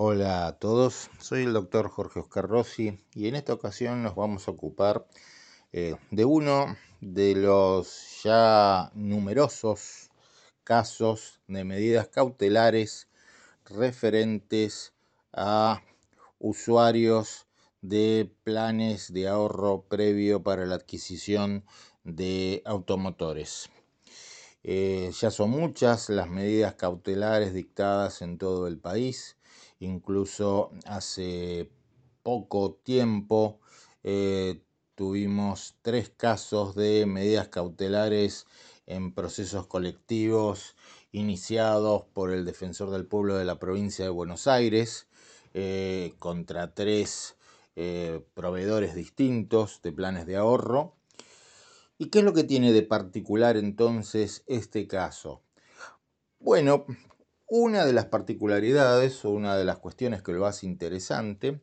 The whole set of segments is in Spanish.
Hola a todos, soy el doctor Jorge Oscar Rossi y en esta ocasión nos vamos a ocupar eh, de uno de los ya numerosos casos de medidas cautelares referentes a usuarios de planes de ahorro previo para la adquisición de automotores. Eh, ya son muchas las medidas cautelares dictadas en todo el país Incluso hace poco tiempo eh, tuvimos tres casos de medidas cautelares en procesos colectivos iniciados por el defensor del pueblo de la provincia de Buenos Aires eh, contra tres eh, proveedores distintos de planes de ahorro. ¿Y qué es lo que tiene de particular entonces este caso? Bueno, una de las particularidades o una de las cuestiones que lo hace interesante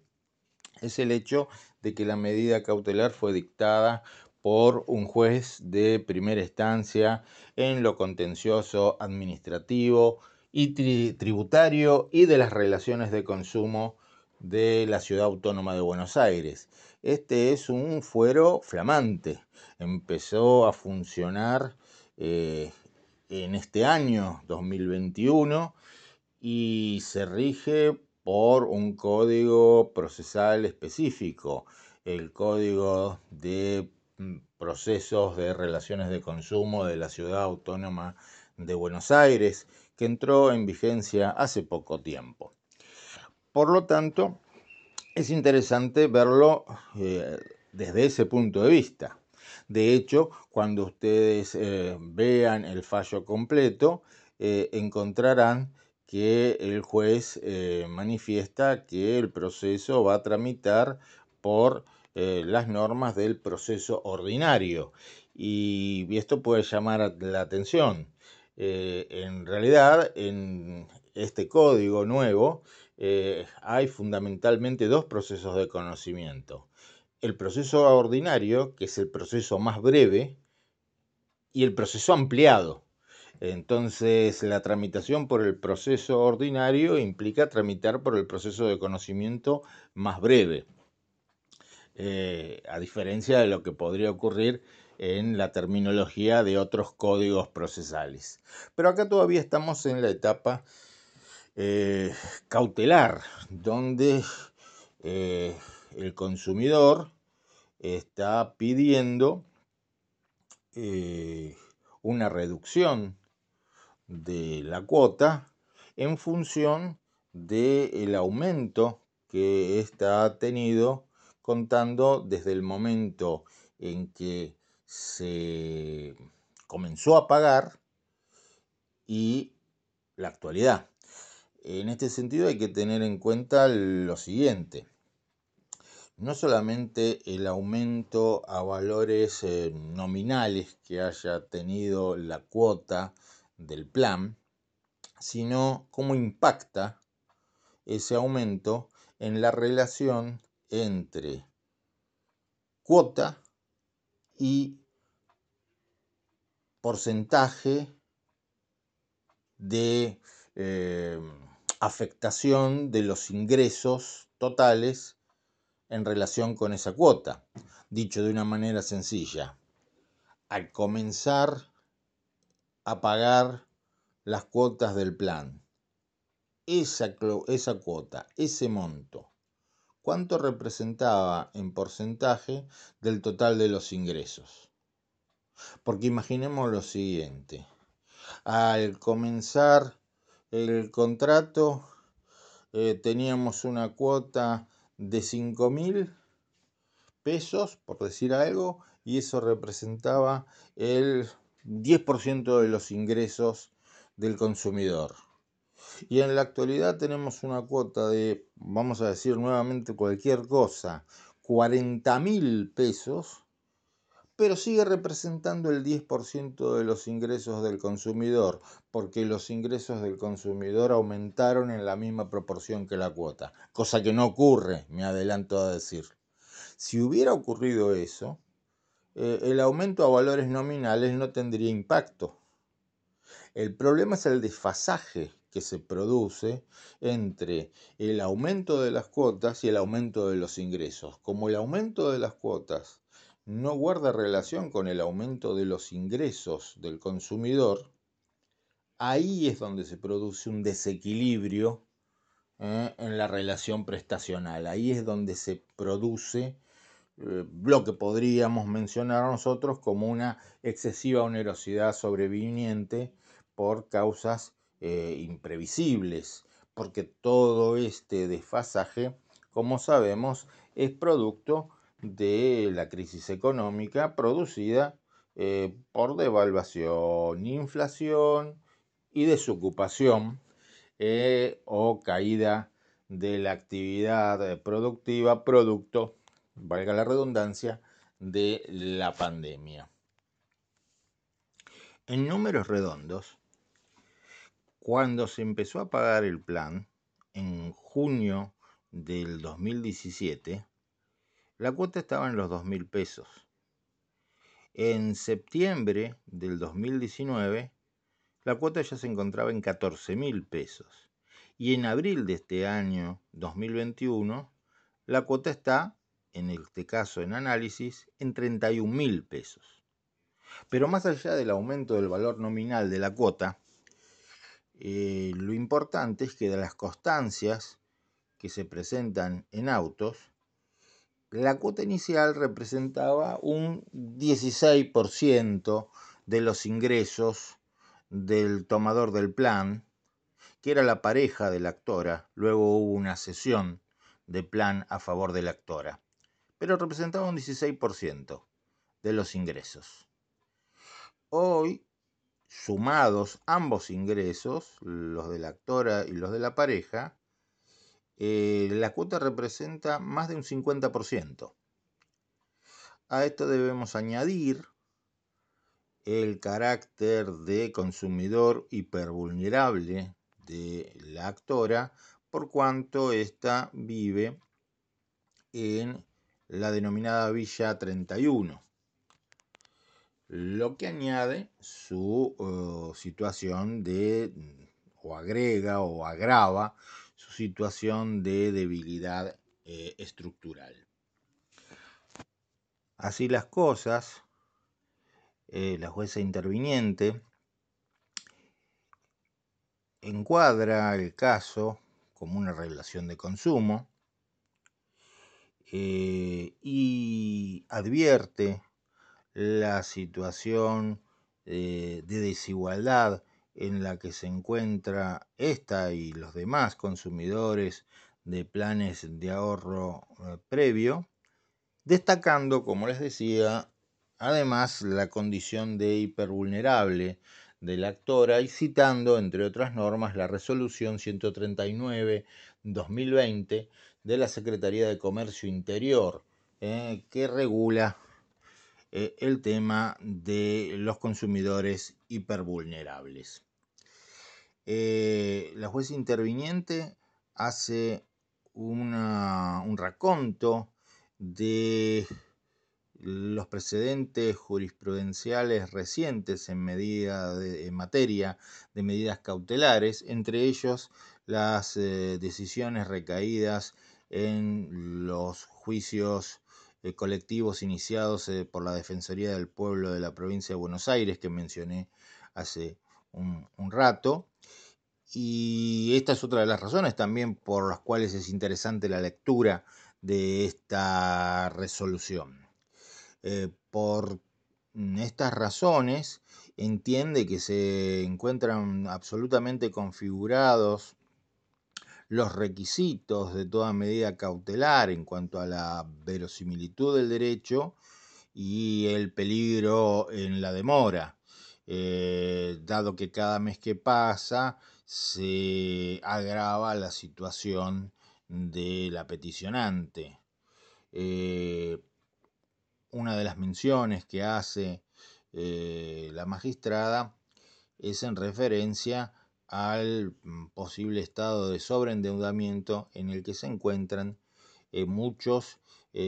es el hecho de que la medida cautelar fue dictada por un juez de primera instancia en lo contencioso administrativo y tributario y de las relaciones de consumo de la ciudad autónoma de Buenos Aires. Este es un fuero flamante. Empezó a funcionar eh, en este año 2021 y se rige por un código procesal específico, el código de mm, procesos de relaciones de consumo de la ciudad autónoma de Buenos Aires, que entró en vigencia hace poco tiempo. Por lo tanto, es interesante verlo eh, desde ese punto de vista. De hecho, cuando ustedes eh, vean el fallo completo, eh, encontrarán que el juez eh, manifiesta que el proceso va a tramitar por las normas del proceso ordinario. Y, esto puede llamar la atención. en realidad, en este código nuevo hay fundamentalmente dos procesos de conocimiento el proceso ordinario, que es el proceso más breve, y el proceso ampliado. Entonces, la tramitación por el proceso ordinario implica tramitar por el proceso de conocimiento más breve, eh, a diferencia de lo que podría ocurrir en la terminología de otros códigos procesales. Pero acá todavía estamos en la etapa eh, cautelar, donde eh, el consumidor está pidiendo eh, una reducción de la cuota en función del aumento que ésta ha tenido contando desde el momento en que se comenzó a pagar y la actualidad. En este sentido hay que tener en cuenta lo siguiente no solamente el aumento a valores eh, nominales que haya tenido la cuota del plan, sino cómo impacta ese aumento en la relación entre cuota y porcentaje de eh, afectación de los ingresos totales en relación con esa cuota. Dicho de una manera sencilla, al comenzar a pagar las cuotas del plan, esa, esa cuota, ese monto, ¿cuánto representaba en porcentaje del total de los ingresos? Porque imaginemos lo siguiente, al comenzar el contrato eh, teníamos una cuota de 5 mil pesos, por decir algo, y eso representaba el 10% de los ingresos del consumidor. Y en la actualidad tenemos una cuota de, vamos a decir nuevamente cualquier cosa, 40 mil pesos pero sigue representando el 10% de los ingresos del consumidor, porque los ingresos del consumidor aumentaron en la misma proporción que la cuota, cosa que no ocurre, me adelanto a decir. Si hubiera ocurrido eso, eh, el aumento a valores nominales no tendría impacto. El problema es el desfasaje que se produce entre el aumento de las cuotas y el aumento de los ingresos. Como el aumento de las cuotas no guarda relación con el aumento de los ingresos del consumidor, ahí es donde se produce un desequilibrio ¿eh? en la relación prestacional. Ahí es donde se produce eh, lo que podríamos mencionar nosotros como una excesiva onerosidad sobreviniente por causas eh, imprevisibles, porque todo este desfasaje, como sabemos, es producto de la crisis económica producida por devaluación, inflación y desocupación eh, o caída de la actividad eh, productiva producto, valga la redundancia, de la pandemia. En números redondos, cuando se empezó a pagar el plan, en junio del 2017, la cuota estaba en los 2.000 pesos. En septiembre del 2019 la cuota ya se encontraba en 14 mil pesos. Y en abril de este año 2021, la cuota está, en este caso en análisis, en 31 mil pesos. Pero más allá del aumento del valor nominal de la cuota, eh, lo importante es que de las constancias que se presentan en autos, la cuota inicial representaba un 16% de los ingresos del tomador del plan, que era la pareja de la actora. Luego hubo una sesión de plan a favor de la actora, pero representaba un 16% de los ingresos. Hoy, sumados ambos ingresos, los de la actora y los de la pareja, eh, la cuota representa más de un 50%. A esto debemos añadir el carácter de consumidor hipervulnerable de la actora por cuanto ésta vive en la denominada Villa 31, lo que añade su eh, situación de, o agrega o agrava situación de debilidad eh, estructural. Así las cosas, eh, la jueza interviniente encuadra el caso como una relación de consumo eh, y advierte la situación de desigualdad en la que se encuentra esta y los demás consumidores de planes de ahorro previo, destacando, como les decía, además la condición de hipervulnerable de la actora y citando, entre otras normas, la resolución 139-2020 de la Secretaría de Comercio Interior, eh, que regula eh, el tema de los consumidores hipervulnerables. Eh, la jueza interviniente hace un raconto de los precedentes jurisprudenciales recientes en, medida en materia de medidas cautelares, entre ellos las eh, decisiones recaídas en los juicios eh, colectivos iniciados por la Defensoría del Pueblo de la provincia de Buenos Aires que mencioné hace un, rato. Y esta es otra de las razones también por las cuales es interesante la lectura de esta resolución. Eh, por estas razones entiende que se encuentran absolutamente configurados los requisitos de toda medida cautelar en cuanto a la verosimilitud del derecho y el peligro en la demora, eh, dado que cada mes que pasa se agrava la situación de la peticionante. Eh, una de las menciones que hace eh, la magistrada es en referencia al mm, posible estado de sobreendeudamiento en el que se encuentran muchos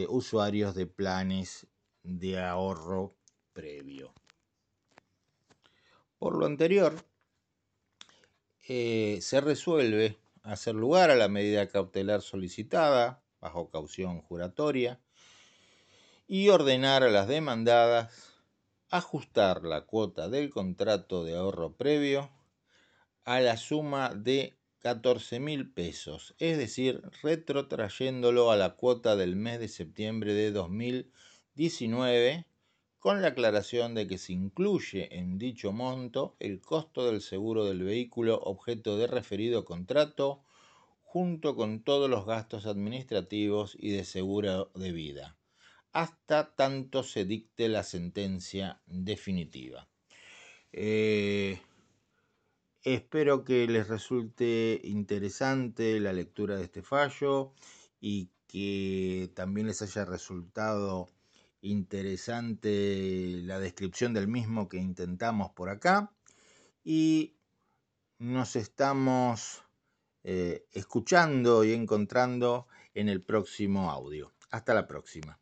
usuarios de planes de ahorro previo. Por lo anterior, eh, se resuelve hacer lugar a la medida cautelar solicitada bajo caución juratoria y ordenar a las demandadas ajustar la cuota del contrato de ahorro previo a la suma de 14 mil pesos, es decir, retrotrayéndolo a la cuota del mes de septiembre de 2019 con la aclaración de que se incluye en dicho monto el costo del seguro del vehículo objeto de referido contrato junto con todos los gastos administrativos y de seguro de vida, hasta tanto se dicte la sentencia definitiva. Eh, espero que les resulte interesante la lectura de este fallo y que también les haya resultado interesante la descripción del mismo que intentamos por acá y nos estamos eh, escuchando y encontrando en el próximo audio. Hasta la próxima.